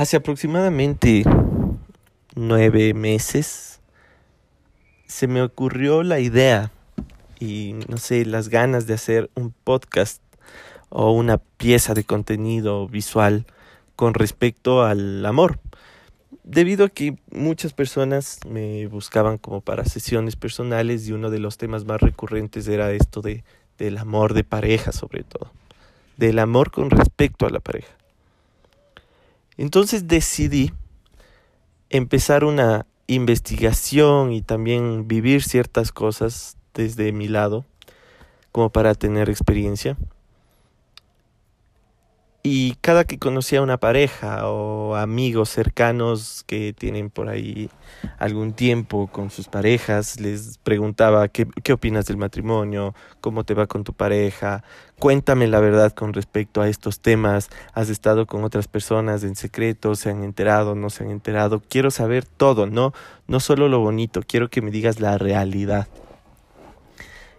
Hace aproximadamente nueve meses se me ocurrió la idea y no sé, las ganas de hacer un podcast o una pieza de contenido visual con respecto al amor. Debido a que muchas personas me buscaban como para sesiones personales y uno de los temas más recurrentes era esto de, del amor de pareja sobre todo. Del amor con respecto a la pareja. Entonces decidí empezar una investigación y también vivir ciertas cosas desde mi lado como para tener experiencia. Y cada que conocía a una pareja o amigos cercanos que tienen por ahí algún tiempo con sus parejas, les preguntaba qué, qué opinas del matrimonio, cómo te va con tu pareja, cuéntame la verdad con respecto a estos temas, has estado con otras personas en secreto, se han enterado, no se han enterado, quiero saber todo, no, no solo lo bonito, quiero que me digas la realidad.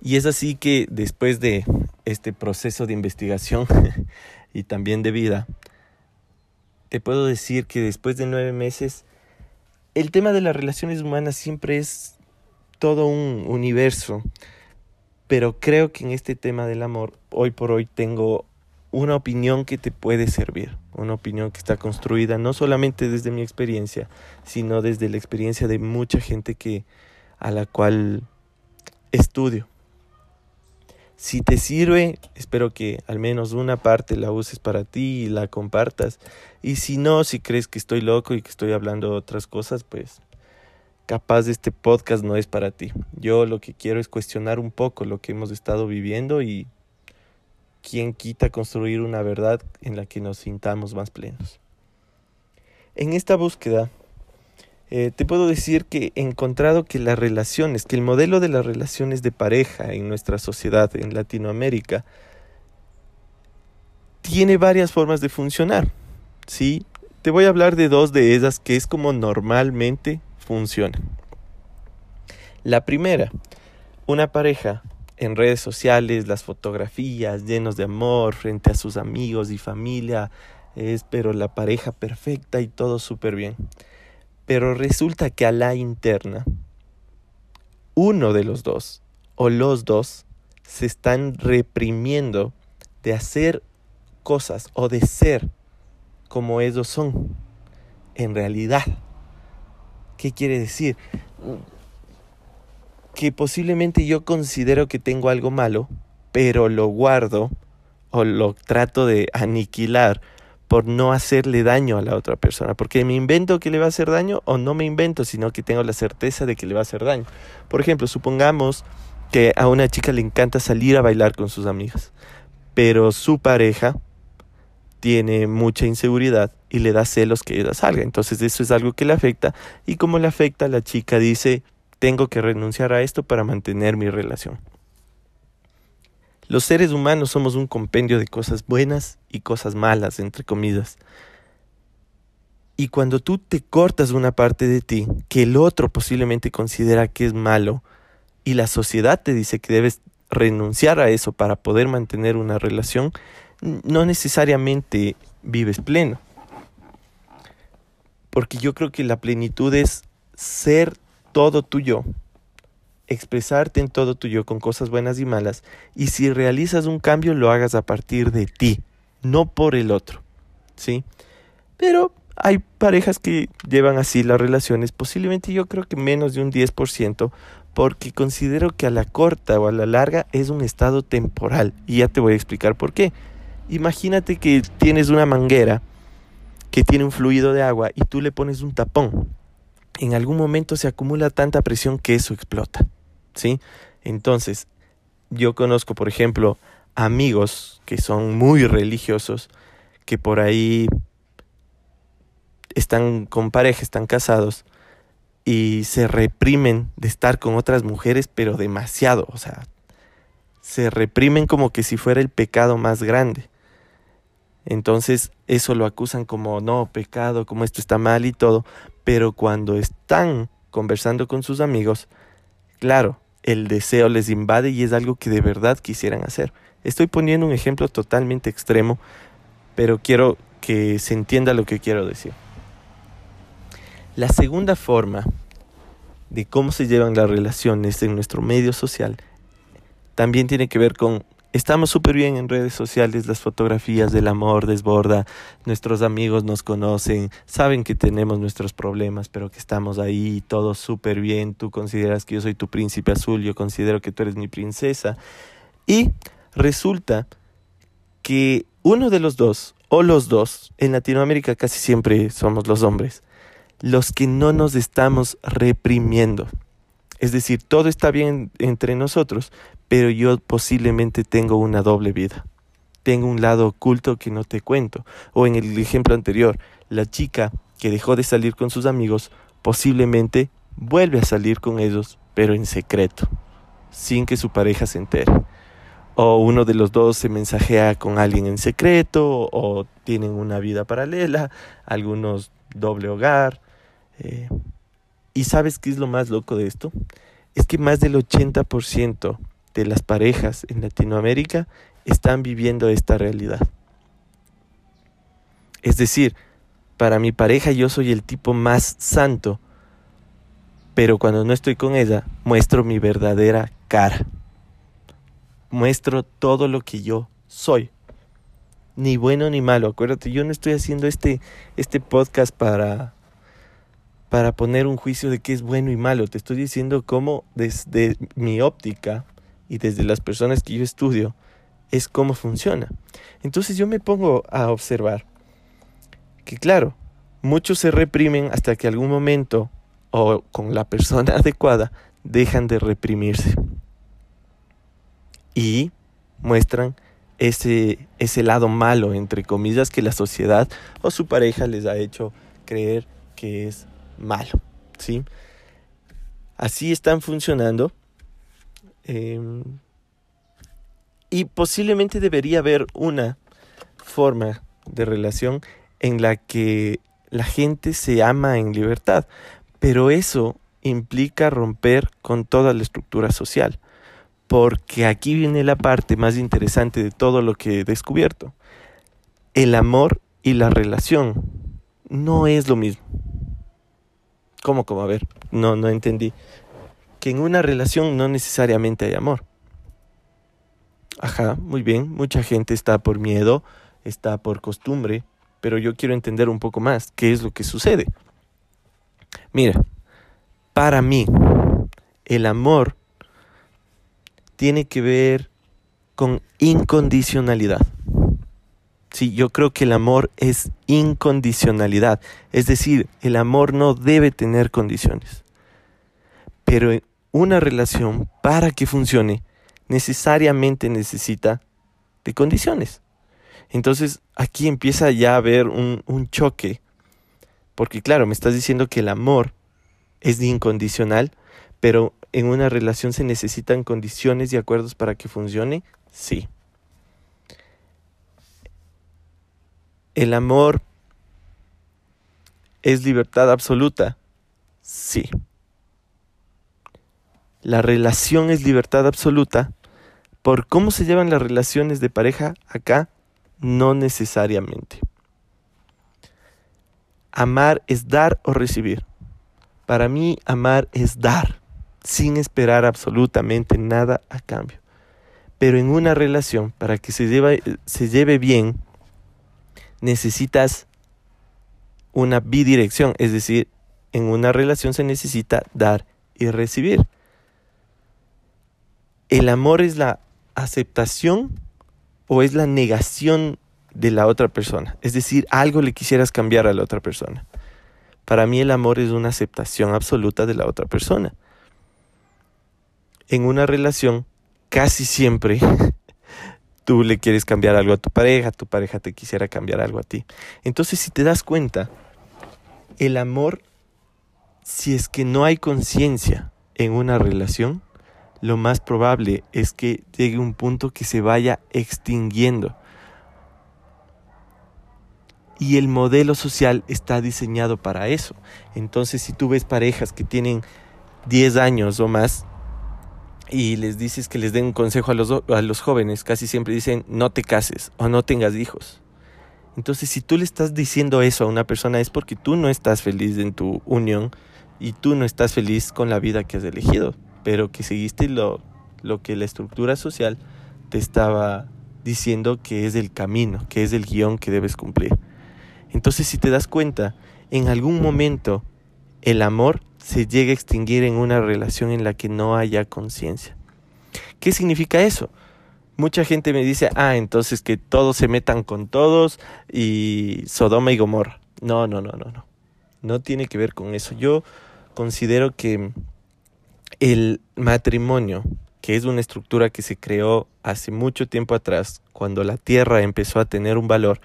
Y es así que después de este proceso de investigación, y también de vida, te puedo decir que después de nueve meses, el tema de las relaciones humanas siempre es todo un universo, pero creo que en este tema del amor, hoy por hoy tengo una opinión que te puede servir, una opinión que está construida no solamente desde mi experiencia, sino desde la experiencia de mucha gente que a la cual estudio. Si te sirve, espero que al menos una parte la uses para ti y la compartas. Y si no, si crees que estoy loco y que estoy hablando de otras cosas, pues capaz este podcast no es para ti. Yo lo que quiero es cuestionar un poco lo que hemos estado viviendo y quién quita construir una verdad en la que nos sintamos más plenos. En esta búsqueda eh, te puedo decir que he encontrado que las relaciones, que el modelo de las relaciones de pareja en nuestra sociedad en Latinoamérica tiene varias formas de funcionar. ¿sí? Te voy a hablar de dos de ellas que es como normalmente funciona. La primera, una pareja en redes sociales, las fotografías llenos de amor frente a sus amigos y familia, es pero la pareja perfecta y todo súper bien. Pero resulta que a la interna, uno de los dos o los dos se están reprimiendo de hacer cosas o de ser como ellos son en realidad. ¿Qué quiere decir? Que posiblemente yo considero que tengo algo malo, pero lo guardo o lo trato de aniquilar por no hacerle daño a la otra persona, porque me invento que le va a hacer daño o no me invento, sino que tengo la certeza de que le va a hacer daño. Por ejemplo, supongamos que a una chica le encanta salir a bailar con sus amigas, pero su pareja tiene mucha inseguridad y le da celos que ella salga. Entonces eso es algo que le afecta y como le afecta, la chica dice, tengo que renunciar a esto para mantener mi relación. Los seres humanos somos un compendio de cosas buenas y cosas malas, entre comillas. Y cuando tú te cortas una parte de ti que el otro posiblemente considera que es malo y la sociedad te dice que debes renunciar a eso para poder mantener una relación, no necesariamente vives pleno. Porque yo creo que la plenitud es ser todo tuyo, expresarte en todo tuyo con cosas buenas y malas, y si realizas un cambio lo hagas a partir de ti, no por el otro, ¿sí? Pero hay parejas que llevan así las relaciones, posiblemente yo creo que menos de un 10%, porque considero que a la corta o a la larga es un estado temporal, y ya te voy a explicar por qué. Imagínate que tienes una manguera que tiene un fluido de agua y tú le pones un tapón. En algún momento se acumula tanta presión que eso explota. ¿Sí? Entonces, yo conozco, por ejemplo, amigos que son muy religiosos que por ahí están con pareja, están casados y se reprimen de estar con otras mujeres, pero demasiado, o sea, se reprimen como que si fuera el pecado más grande. Entonces eso lo acusan como no, pecado, como esto está mal y todo, pero cuando están conversando con sus amigos, claro, el deseo les invade y es algo que de verdad quisieran hacer. Estoy poniendo un ejemplo totalmente extremo, pero quiero que se entienda lo que quiero decir. La segunda forma de cómo se llevan las relaciones en nuestro medio social también tiene que ver con Estamos súper bien en redes sociales, las fotografías del amor desborda, nuestros amigos nos conocen, saben que tenemos nuestros problemas, pero que estamos ahí, todo súper bien, tú consideras que yo soy tu príncipe azul, yo considero que tú eres mi princesa. Y resulta que uno de los dos, o los dos, en Latinoamérica casi siempre somos los hombres, los que no nos estamos reprimiendo. Es decir, todo está bien entre nosotros, pero yo posiblemente tengo una doble vida. Tengo un lado oculto que no te cuento. O en el ejemplo anterior, la chica que dejó de salir con sus amigos posiblemente vuelve a salir con ellos, pero en secreto, sin que su pareja se entere. O uno de los dos se mensajea con alguien en secreto, o tienen una vida paralela, algunos doble hogar. Eh, ¿Y sabes qué es lo más loco de esto? Es que más del 80% las parejas en Latinoamérica están viviendo esta realidad. Es decir, para mi pareja yo soy el tipo más santo, pero cuando no estoy con ella muestro mi verdadera cara. Muestro todo lo que yo soy. Ni bueno ni malo. Acuérdate, yo no estoy haciendo este, este podcast para, para poner un juicio de qué es bueno y malo. Te estoy diciendo cómo desde mi óptica y desde las personas que yo estudio es cómo funciona. Entonces yo me pongo a observar que claro, muchos se reprimen hasta que algún momento o con la persona adecuada dejan de reprimirse y muestran ese, ese lado malo, entre comillas, que la sociedad o su pareja les ha hecho creer que es malo. ¿sí? Así están funcionando Em, y posiblemente debería haber una forma de relación en la que la gente se ama en libertad, pero eso implica romper con toda la estructura social, porque aquí viene la parte más interesante de todo lo que he descubierto. El amor y la relación no es lo mismo. ¿Cómo, cómo? A ver, no, no entendí que en una relación no necesariamente hay amor. Ajá, muy bien, mucha gente está por miedo, está por costumbre, pero yo quiero entender un poco más qué es lo que sucede. Mira, para mí, el amor tiene que ver con incondicionalidad. Sí, yo creo que el amor es incondicionalidad, es decir, el amor no debe tener condiciones. Pero una relación, para que funcione, necesariamente necesita de condiciones. Entonces aquí empieza ya a haber un, un choque, porque claro, me estás diciendo que el amor es incondicional, pero en una relación se necesitan condiciones y acuerdos para que funcione, sí. El amor es libertad absoluta, sí la relación es libertad absoluta, por cómo se llevan las relaciones de pareja acá, no necesariamente. Amar es dar o recibir. Para mí, amar es dar, sin esperar absolutamente nada a cambio. Pero en una relación, para que se, lleve, bien, necesitas una bidirección, es decir, en una relación se necesita dar y recibir. ¿El amor es la aceptación o es la negación de la otra persona? Es decir, algo le quisieras cambiar a la otra persona. Para mí el amor es una aceptación absoluta de la otra persona. En una relación, casi siempre, tú le quieres cambiar algo a tu pareja, tu pareja te quisiera cambiar algo a ti. Entonces, si te das cuenta, el amor, si es que no hay conciencia en una relación, lo más probable es que llegue un punto que se vaya extinguiendo. Y el modelo social está diseñado para eso. Entonces, si tú ves parejas que tienen 10 años o más y les dices que les den un consejo a los, a los jóvenes, casi siempre dicen no te cases o no tengas hijos. Entonces, si tú le estás diciendo eso a una persona es porque tú no estás feliz en tu unión y tú no estás feliz con la vida que has elegido pero que seguiste lo, lo que la estructura social te estaba diciendo que es el camino, que es el guion que debes cumplir. Entonces, si te das cuenta, en algún momento el amor se llega a extinguir en una relación en la que no haya conciencia. ¿Qué significa eso? Mucha gente me dice, ah, entonces que todos se metan con todos y Sodoma y Gomorra. No, no, no, no, no. No tiene que ver con eso. Yo considero que el matrimonio, que es una estructura que se creó hace mucho tiempo atrás, cuando la tierra empezó a tener un valor,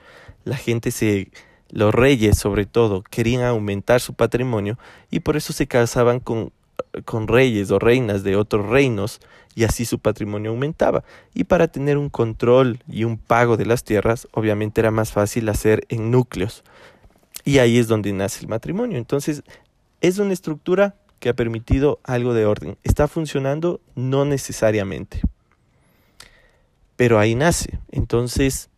la gente se los reyes sobre todo querían aumentar su patrimonio y por eso se casaban con, con reyes o reinas de otros reinos y así su patrimonio aumentaba. Y para tener un control y un pago de las tierras, obviamente era más fácil hacer en núcleos. Y ahí es donde nace el matrimonio. Entonces, es una estructura que ha permitido algo de orden. ¿Está funcionando? No necesariamente. Pero ahí nace. Entonces,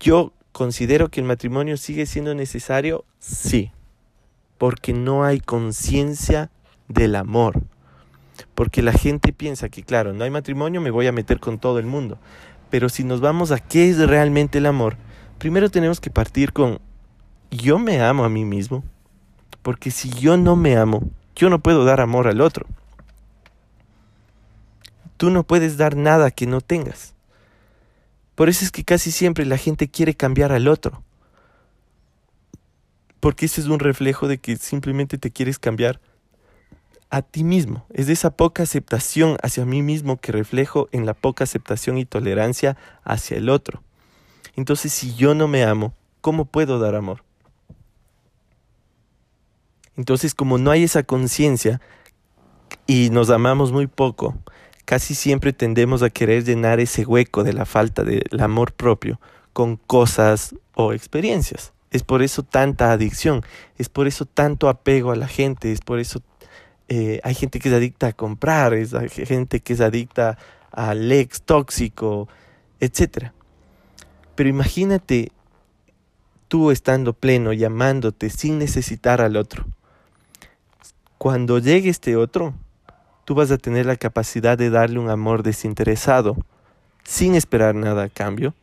yo considero que el matrimonio sigue siendo necesario, sí, porque no hay conciencia del amor. Porque la gente piensa que, claro, no hay matrimonio, me voy a meter con todo el mundo. Pero si nos vamos a qué es realmente el amor, primero tenemos que partir con, yo me amo a mí mismo. Porque si yo no me amo, yo no puedo dar amor al otro. Tú no puedes dar nada que no tengas. Por eso es que casi siempre la gente quiere cambiar al otro. Porque ese es un reflejo de que simplemente te quieres cambiar a ti mismo. Es de esa poca aceptación hacia mí mismo que reflejo en la poca aceptación y tolerancia hacia el otro. Entonces, si yo no me amo, ¿cómo puedo dar amor? Entonces, como no hay esa conciencia y nos amamos muy poco, casi siempre tendemos a querer llenar ese hueco de la falta del amor propio con cosas o experiencias. Es por eso tanta adicción, es por eso tanto apego a la gente, es por eso eh, hay gente que es adicta a comprar, es, hay gente que es adicta al ex tóxico, etc. Pero imagínate tú estando pleno, llamándote sin necesitar al otro cuando llegue este otro, tú vas a tener la capacidad de darle un amor desinteresado, sin esperar nada a cambio,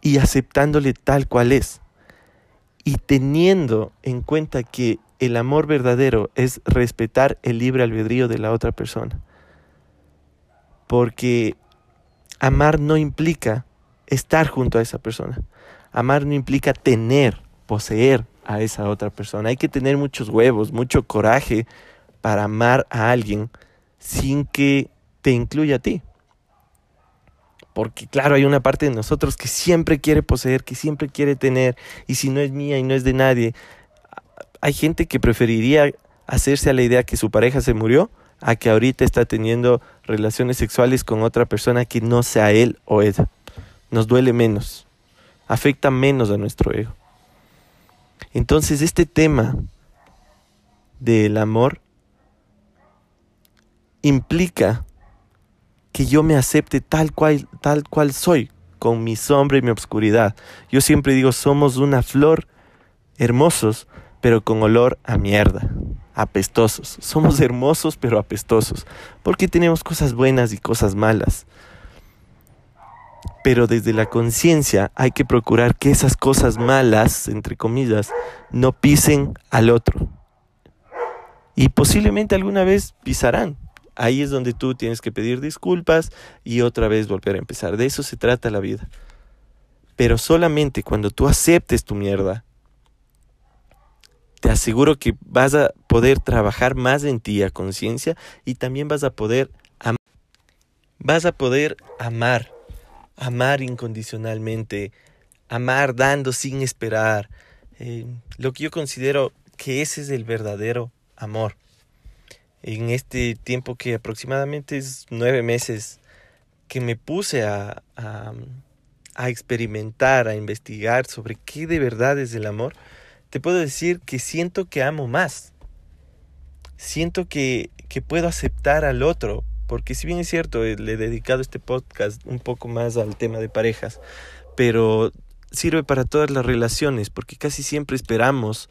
y aceptándole tal cual es, y teniendo en cuenta que el amor verdadero es respetar el libre albedrío de la otra persona. Porque amar no implica estar junto a esa persona. Amar no implica tener, poseer, a esa otra persona. Hay que tener muchos huevos, mucho coraje para amar a alguien sin que te incluya a ti. Porque claro, hay una parte de nosotros que siempre quiere poseer, que siempre quiere tener, y si no es mía y no es de nadie, hay gente que preferiría hacerse a la idea que su pareja se murió a que ahorita está teniendo relaciones sexuales con otra persona que no sea él o ella. Nos duele menos, afecta menos a nuestro ego. Entonces este tema del amor implica que yo me acepte tal cual, tal cual soy, con mi sombra y mi obscuridad. Yo siempre digo, somos una flor hermosos, pero con olor a mierda, apestosos. Somos hermosos, pero apestosos, porque tenemos cosas buenas y cosas malas pero desde la conciencia hay que procurar que esas cosas malas, entre comillas, no pisen al otro. Y posiblemente alguna vez pisarán. Ahí es donde tú tienes que pedir disculpas y otra vez volver a empezar. De eso se trata la vida. Pero solamente cuando tú aceptes tu mierda, te aseguro que vas a poder trabajar más en ti a conciencia y también vas a poder vas a poder amar, amar incondicionalmente, amar dando sin esperar. Eh, lo que yo considero que ese es el verdadero amor. En este tiempo que aproximadamente es nueve meses que me puse a, a, a experimentar, a investigar sobre qué de verdad es el amor, te puedo decir que siento que amo más. Siento que, que puedo aceptar al otro, porque si bien es cierto, eh, le he dedicado este podcast un poco más al tema de parejas, pero sirve para todas las relaciones, porque casi siempre esperamos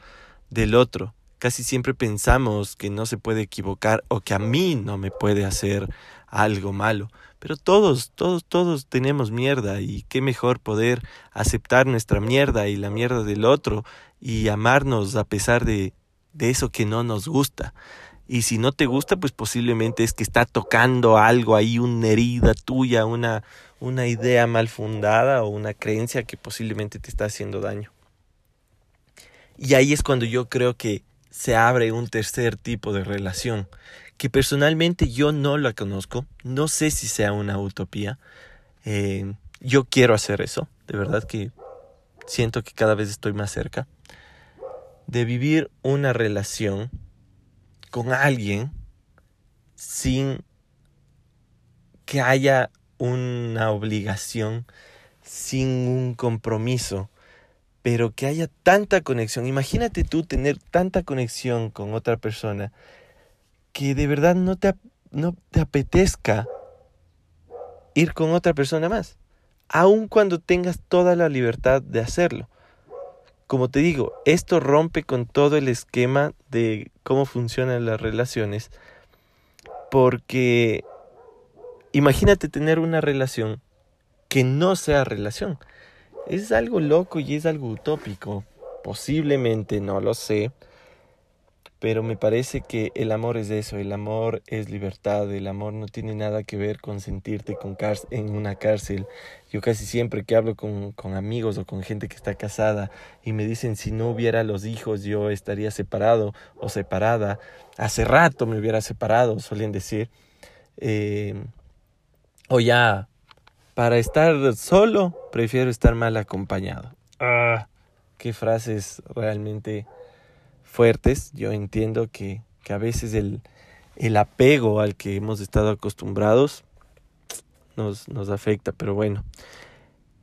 del otro, casi siempre pensamos que no se puede equivocar o que a mí no me puede hacer algo malo. Pero todos, todos, todos tenemos mierda y qué mejor poder aceptar nuestra mierda y la mierda del otro y amarnos a pesar de, de eso que no nos gusta. Y si no te gusta, pues posiblemente es que está tocando algo ahí, una herida tuya, una, una idea mal fundada o una creencia que posiblemente te está haciendo daño. Y ahí es cuando yo creo que se abre un tercer tipo de relación, que personalmente yo no la conozco, no sé si sea una utopía. Eh, yo quiero hacer eso, de verdad que siento que cada vez estoy más cerca de vivir una relación con alguien sin que haya una obligación, sin un compromiso, pero que haya tanta conexión. Imagínate tú tener tanta conexión con otra persona que de verdad no te, no te apetezca ir con otra persona más, aun cuando tengas toda la libertad de hacerlo. Como te digo, esto rompe con todo el esquema de cómo funcionan las relaciones, porque imagínate tener una relación que no sea relación. Es algo loco y es algo utópico. Posiblemente, no lo sé, pero me parece que el amor es eso, el amor es libertad, el amor no tiene nada que ver con sentirte con en una cárcel. Yo casi siempre que hablo con, con amigos o con gente que está casada y me dicen si no hubiera los hijos yo estaría separado o separada, hace rato me hubiera separado, suelen decir, eh, o ya, para estar solo prefiero estar mal acompañado. Ah, qué frases realmente fuertes. Yo entiendo que, que a veces el, el, apego al que hemos estado acostumbrados nos, nos afecta, pero bueno.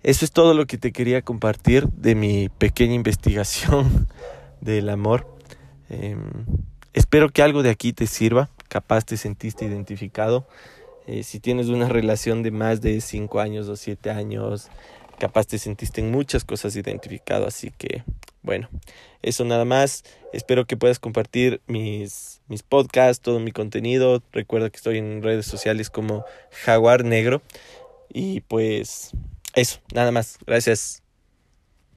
Eso es todo lo que te quería compartir de mi pequeña investigación del amor. Eh, espero que algo de aquí te sirva, capaz te sentiste identificado. Eh, si tienes una relación de más de 5 años o 7 años, capaz te sentiste en muchas cosas identificado, así que bueno, eso nada más. Espero que puedas compartir mis, mis podcasts, todo mi contenido. Recuerda que estoy en redes sociales como Jaguar Negro. Y pues eso, nada más. Gracias.